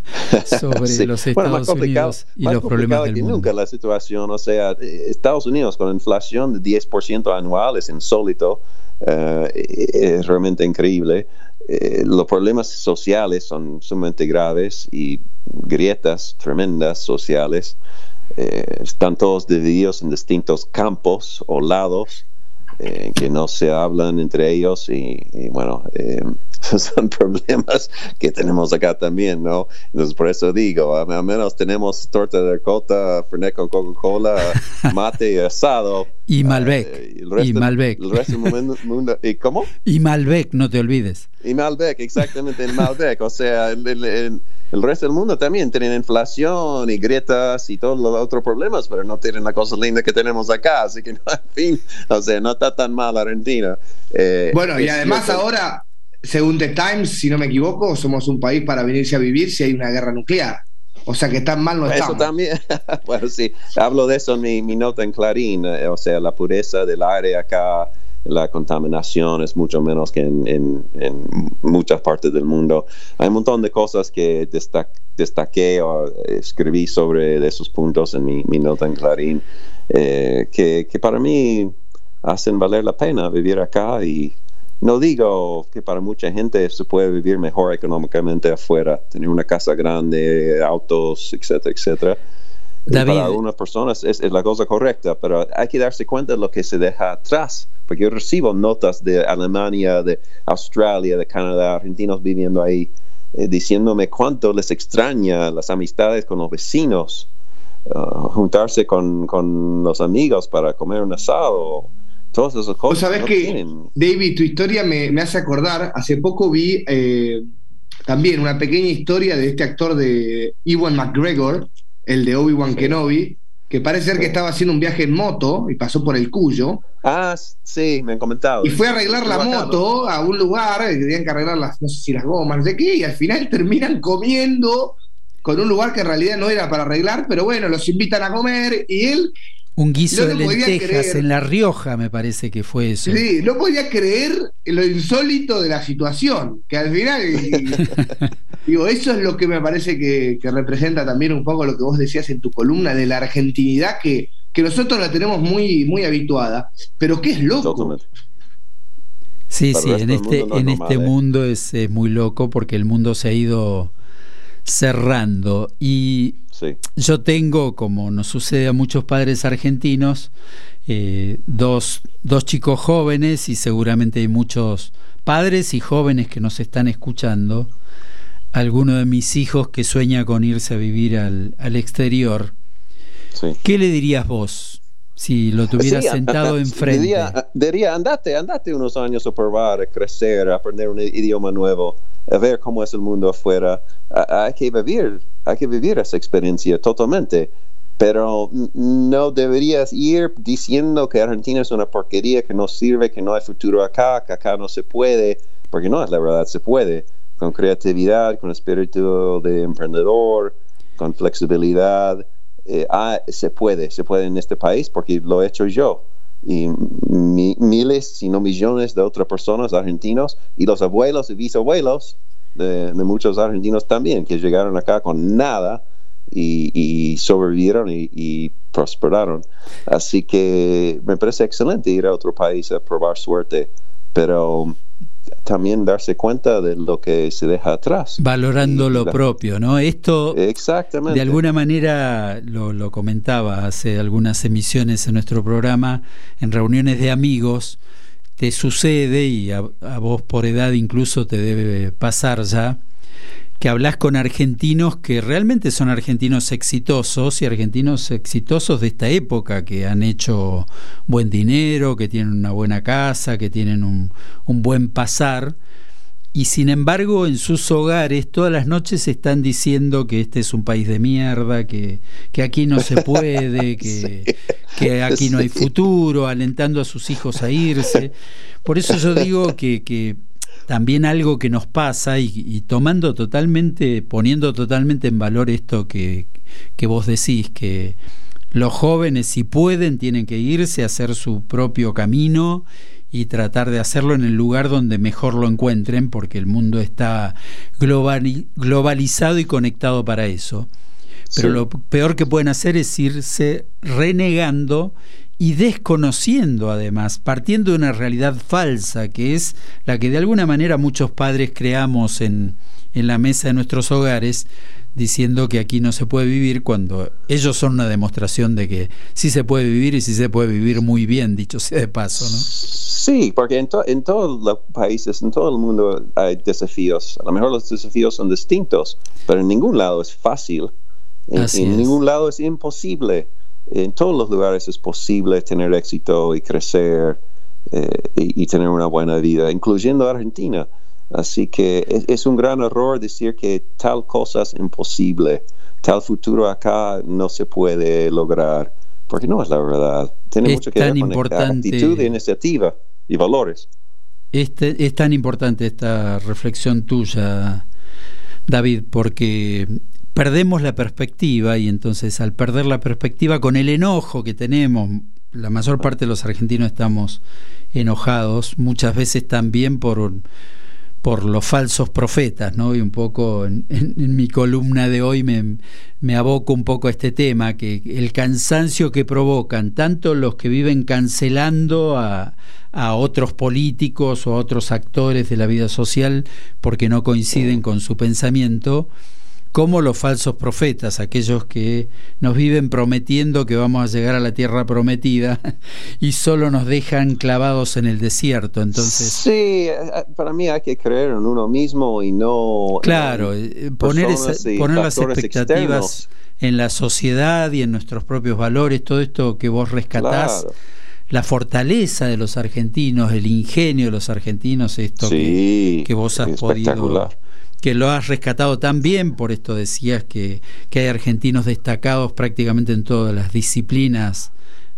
sobre los Estados Unidos y los problemas del mundo? nunca la situación, o sea, Estados Unidos con inflación de 10% anual es insólito, eh, es realmente increíble. Eh, los problemas sociales son sumamente graves y grietas tremendas sociales. Eh, están todos divididos en distintos campos o lados eh, que no se hablan entre ellos y, bueno, eh, son problemas que tenemos acá también, ¿no? Entonces por eso digo, al menos tenemos torta de cota, fernet con Coca-Cola, mate y asado. Y Malbec. Eh, y Malbec. El resto del mundo, ¿y cómo? Y Malbec, no te olvides. Y Malbec, exactamente, el Malbec, o sea, el, el el resto del mundo también tiene inflación y grietas y todos los otros problemas, pero no tienen la cosa linda que tenemos acá, así que no, en fin, o sea, no está tan mal Argentina. Eh, bueno, y además ahora, según The Times, si no me equivoco, somos un país para venirse a vivir si hay una guerra nuclear. O sea que tan mal no estamos. Eso también, bueno, sí, hablo de eso en mi, mi nota en Clarín, eh, o sea, la pureza del aire acá la contaminación es mucho menos que en, muchas partes del mundo. Hay un montón de cosas que destaqué o escribí sobre esos puntos en mi, nota en Clarín, eh, que, para mí hacen valer la pena vivir acá y no digo que para mucha gente se puede vivir mejor económicamente afuera, tener una casa grande, autos, etcétera, etcétera. para algunas personas es, es, la cosa correcta, pero hay que darse cuenta de lo que se deja atrás porque yo recibo notas de Alemania, de Australia, de Canadá, argentinos viviendo ahí, eh, diciéndome cuánto les extraña las amistades con los vecinos, uh, juntarse con, con, los amigos para comer un asado. Todas esas cosas. sabes que, David, tu historia me, me, hace acordar, hace poco vi eh, también una pequeña historia de este actor de Ewan McGregor, el de Obi-Wan Kenobi, que parece ser que estaba haciendo un viaje en moto y pasó por el Cuyo. Ah, sí, me han comentado. Y fue a arreglar la moto a un lugar, que tenían que arreglar las, no sé si las gomas, no sé qué, y al final terminan comiendo con un lugar que en realidad no era para arreglar, pero bueno, los invitan a comer y él un guiso de lentejas en La Rioja, me parece que fue eso. Sí, no podía creer lo insólito de la situación, que al final, digo, eso es lo que me parece que, representa también un poco lo que vos decías en tu columna de la argentinidad que, que nosotros la tenemos muy, muy habituada, pero que es loco. Sí, sí, en este, en este ¿eh? mundo es, muy loco porque el mundo se ha ido cerrando y yo tengo, como nos sucede a muchos padres argentinos, eh, dos, dos chicos jóvenes y seguramente hay muchos padres y jóvenes que nos están escuchando. Alguno de mis hijos que sueña con irse a vivir al, al exterior. ¿Qué le dirías vos si lo tuvieras sentado enfrente? Diría, diría, andate, andate unos años a probar, a crecer, a aprender un idioma nuevo a ver cómo es el mundo afuera. hay que vivir, hay que vivir esa experiencia totalmente. Pero no deberías ir diciendo que Argentina es una porquería, que no sirve, que no hay futuro acá, que acá no se puede, porque no es la verdad, se puede. Con creatividad, con espíritu de emprendedor, con flexibilidad, eh, ah, se puede, se puede en este país porque lo he hecho yo y miles, si no millones de otras personas argentinos y los abuelos y bisabuelos de, muchos argentinos también que llegaron acá con nada y, sobrevivieron y, prosperaron. Así que me parece excelente ir a otro país a probar suerte, pero también darse cuenta de lo que se deja atrás. Valorando lo propio, ¿no? Esto Exactamente. de alguna manera lo, comentaba hace algunas emisiones en nuestro programa, en reuniones de amigos, te sucede y a vos por edad incluso te debe pasar ya, que hablas con argentinos que realmente son argentinos exitosos y argentinos exitosos de esta época, que han hecho buen dinero, que tienen una buena casa, que tienen un, buen pasar. Y sin embargo, en sus hogares todas las noches están diciendo que este es un país de mierda, que, que aquí no se puede, que, que aquí no hay futuro, alentando a sus hijos a irse. Por eso yo digo que, que también algo que nos pasa y, tomando totalmente, poniendo totalmente en valor esto que, que vos decís, que los jóvenes si pueden tienen que irse a hacer su propio camino y tratar de hacerlo en el lugar donde mejor lo encuentren, porque el mundo está globalizado y conectado para eso. Pero lo peor que pueden hacer es irse renegando y desconociendo además, partiendo de una realidad falsa, que es la que de alguna manera muchos padres creamos en, en la mesa de nuestros hogares, diciendo que aquí no se puede vivir cuando ellos son una demostración de que sí se puede vivir y sí se puede vivir muy bien, dicho sea de paso, ¿no? Sí, porque en, en todos los países, en todo el mundo hay desafíos. A lo mejor los desafíos son distintos, pero en ningún lado es fácil. En, en ningún lado es imposible en todos los lugares es posible tener éxito y crecer eh, y, tener una buena vida, incluyendo Argentina. Así que es, un gran error decir que tal cosa es imposible, tal futuro acá no se puede lograr, porque no es la verdad. Tiene mucho que ver con actitud, iniciativa y valores. Este, es tan importante esta reflexión tuya, David, porque perdemos la perspectiva y entonces al perder la perspectiva con el enojo que tenemos, la mayor parte de los argentinos estamos enojados, muchas veces también por, por los falsos profetas, ¿no? Y un poco en, mi columna de hoy me, aboco un poco a este tema, que el cansancio que provocan tanto los que viven cancelando a, a otros políticos o a otros actores de la vida social porque no coinciden con su pensamiento, como los falsos profetas, aquellos que nos viven prometiendo que vamos a llegar a la tierra prometida y solo nos dejan clavados en el desierto. Entonces, sí, para mí hay que creer en uno mismo y no claro eh, poner, poner las expectativas en la sociedad y en nuestros propios valores, todo esto que vos rescatás. la fortaleza de los argentinos, el ingenio de los argentinos, esto que, que, vos has podido que lo has rescatado tan bien, por esto decías que, hay argentinos destacados prácticamente en todas las disciplinas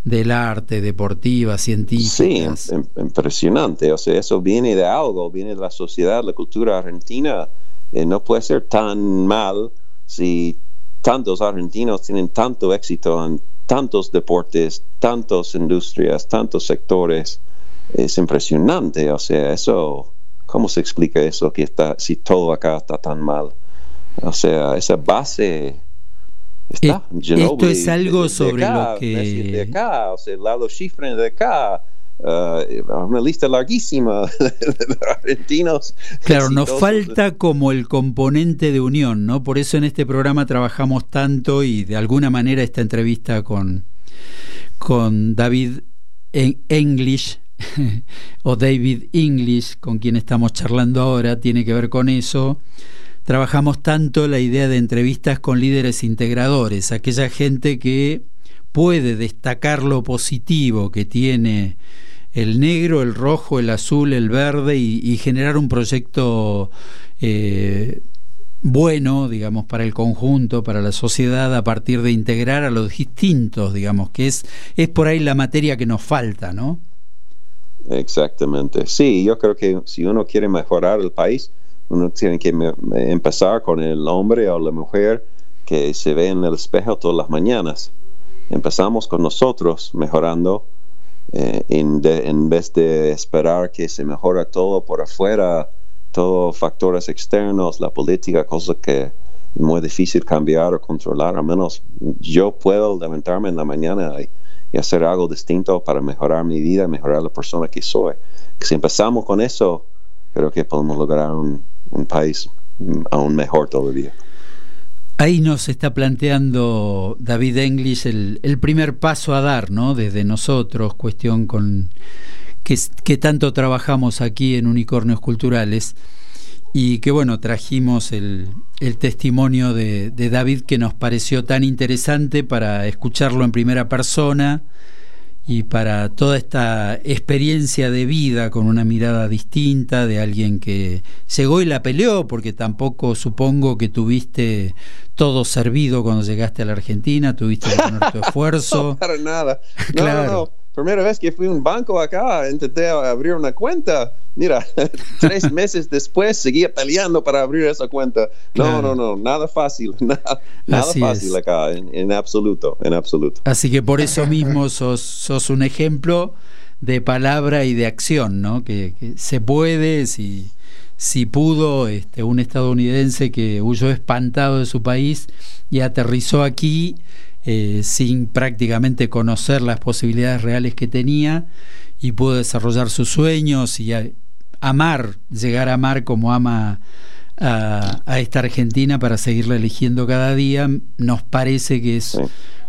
del arte, deportivas, científicas. Sí, impresionante. O sea, eso viene de algo, viene de la sociedad, la cultura argentina. Eh, no puede ser tan mal si tantos argentinos tienen tanto éxito en tantos deportes, tantas industrias, tantos sectores. Es impresionante. O sea, eso, ¿cómo se explica eso que está, si todo acá está tan mal? O sea, esa base está. Esto es algo sobre lo que... De acá, o sea, Lalo Schifrin de acá, uh, una lista larguísima de argentinos. Claro, nos falta como el componente de unión, ¿no? Por eso en este programa trabajamos tanto y de alguna manera esta entrevista con, con David English o David English, con quien estamos charlando ahora, tiene que ver con eso trabajamos tanto la idea de entrevistas con líderes integradores, aquella gente que puede destacar lo positivo que tiene el negro, el rojo, el azul, el verde y, generar un proyecto eh, bueno, digamos, para el conjunto, para la sociedad, a partir de integrar a los distintos, digamos, que es, es por ahí la materia que nos falta, ¿no? Exactamente. Sí, yo creo que si uno quiere mejorar el país, uno tiene que empezar con el hombre o la mujer que se ve en el espejo todas las mañanas. Empezamos con nosotros mejorando eh, en, vez de esperar que se mejore todo por afuera, todos factores externos, la política, cosas que es muy difícil cambiar o controlar. Al menos yo puedo levantarme en la mañana y, y hacer algo distinto para mejorar mi vida, mejorar la persona que soy. Si empezamos con eso, creo que podemos lograr un, un país aún mejor todavía. Ahí nos está planteando David English el, primer paso a dar, ¿no? Desde nosotros, cuestión con que, que, tanto trabajamos aquí en Unicornios Culturales y que bueno, trajimos el, testimonio de, de David que nos pareció tan interesante para escucharlo en primera persona y para toda esta experiencia de vida con una mirada distinta de alguien que llegó y la peleó, porque tampoco supongo que tuviste todo servido cuando llegaste a la Argentina, tuviste que poner tu esfuerzo. no, para nada. claro primera vez que fui a un banco acá, intenté abrir una cuenta. Mira, tres meses después seguía peleando para abrir esa cuenta. No, no, no, nada fácil, nada, fácil acá, en, absoluto, en absoluto. Así que por eso mismo sos, sos un ejemplo de palabra y de acción, ¿no? Que, se puede, si, si pudo, este, un estadounidense que huyó espantado de su país y aterrizó aquí eh, sin prácticamente conocer las posibilidades reales que tenía y pudo desarrollar sus sueños y amar, llegar a amar como ama a, esta Argentina para seguirla eligiendo cada día, nos parece que es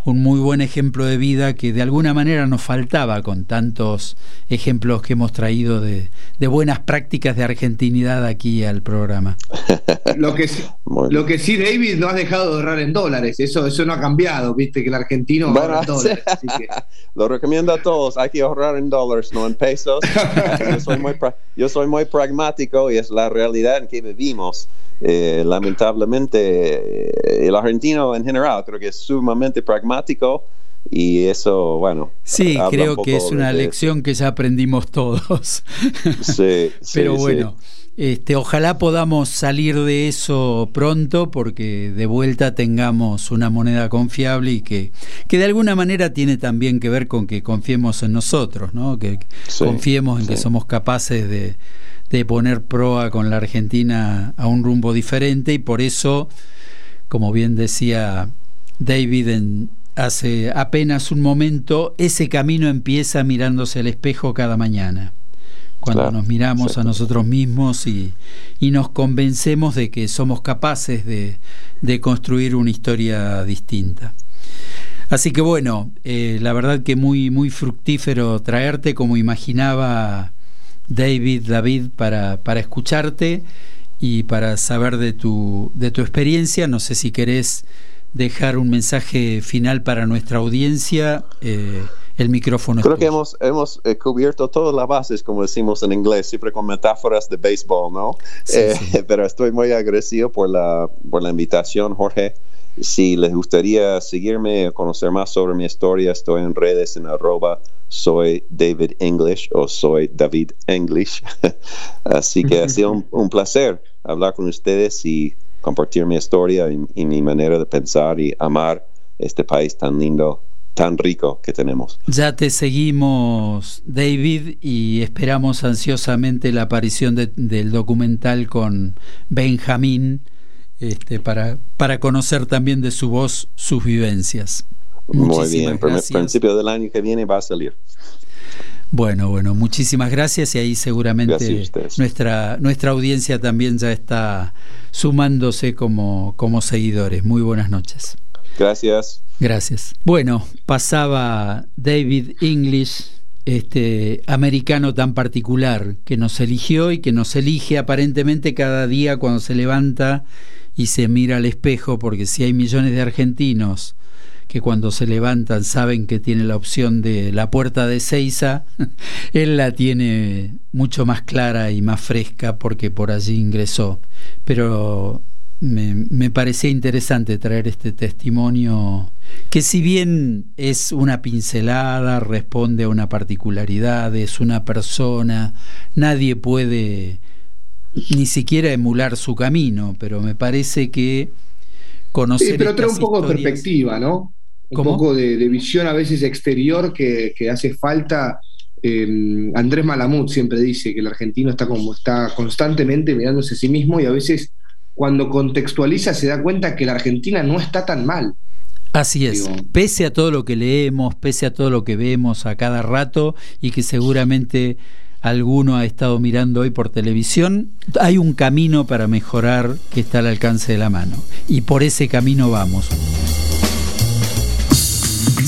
un muy buen ejemplo de vida que de alguna manera nos faltaba con tantos ejemplos que hemos traído de, buenas prácticas de argentinidad aquí al programa. Lo que, sí, lo que sí, David, no has dejado de ahorrar en dólares, eso, eso no ha cambiado, viste que el argentino ahorra en dólares. Lo recomiendo a todos, hay que ahorrar en dólares, no en pesos. yo, soy muy, yo soy muy pragmático y es la realidad en que vivimos. Eh, lamentablemente, eh, el argentino en general creo que es sumamente pragmático y eso, bueno. Sí, creo que es una lección que ya aprendimos todos. Sí, Pero bueno. Este, ojalá podamos salir de eso pronto porque de vuelta tengamos una moneda confiable y que, que de alguna manera tiene también que ver con que confiemos en nosotros, ¿no? que confiemos en que somos capaces de, de poner proa con la Argentina a un rumbo diferente y por eso, como bien decía David en, hace apenas un momento, ese camino empieza mirándose al espejo cada mañana. Cuando nos miramos a nosotros mismos y, y, nos convencemos de que somos capaces de, de construir una historia distinta. Así que bueno, eh, la verdad que muy, muy fructífero traerte como imaginaba David, David, para, para escucharte y para saber de tu, de tu experiencia. No sé si querés dejar un mensaje final para nuestra audiencia. Eh, el micrófono. Creo que hemos, hemos eh, cubierto todas las bases, como decimos en inglés, siempre con metáforas de béisbol, ¿no? Eh, pero estoy muy agradecido por la, por la invitación, Jorge. si les gustaría seguirme conocer más sobre mi historia, estoy en redes en arroba soy David English o soy David English. Así que ha sido un, placer hablar con ustedes y compartir mi historia y, mi manera de pensar y amar este país tan lindo tan rico que tenemos. Ya te seguimos, David, y esperamos ansiosamente la aparición del documental con Benjamín este, para, para conocer también de su voz sus vivencias. Muy bien, gracias. principio del año que viene va a salir. Bueno, bueno, muchísimas gracias y ahí seguramente nuestra, nuestra audiencia también ya está sumándose como, como seguidores. Muy buenas noches. Gracias. Gracias. Bueno, pasaba David English, este americano tan particular que nos eligió y que nos elige aparentemente cada día cuando se levanta y se mira al espejo, porque si hay millones de argentinos que cuando se levantan saben que tiene la opción de la puerta de Seiza, él la tiene mucho más clara y más fresca porque por allí ingresó. Pero me, me parecía interesante traer este testimonio que si bien es una pincelada, responde a una particularidad, es una persona, nadie puede ni siquiera emular su camino, pero me parece que conocer... Sí, pero trae un poco de perspectiva, ¿no? Un poco de, visión a veces exterior que, hace falta. Em, Andrés Malamud siempre dice que el argentino está como está constantemente mirándose a sí mismo y a veces cuando contextualiza se da cuenta que la Argentina no está tan mal. Así es, pese a todo lo que leemos, pese a todo lo que vemos a cada rato y que seguramente alguno ha estado mirando hoy por televisión, hay un camino para mejorar que está al alcance de la mano y por ese camino vamos.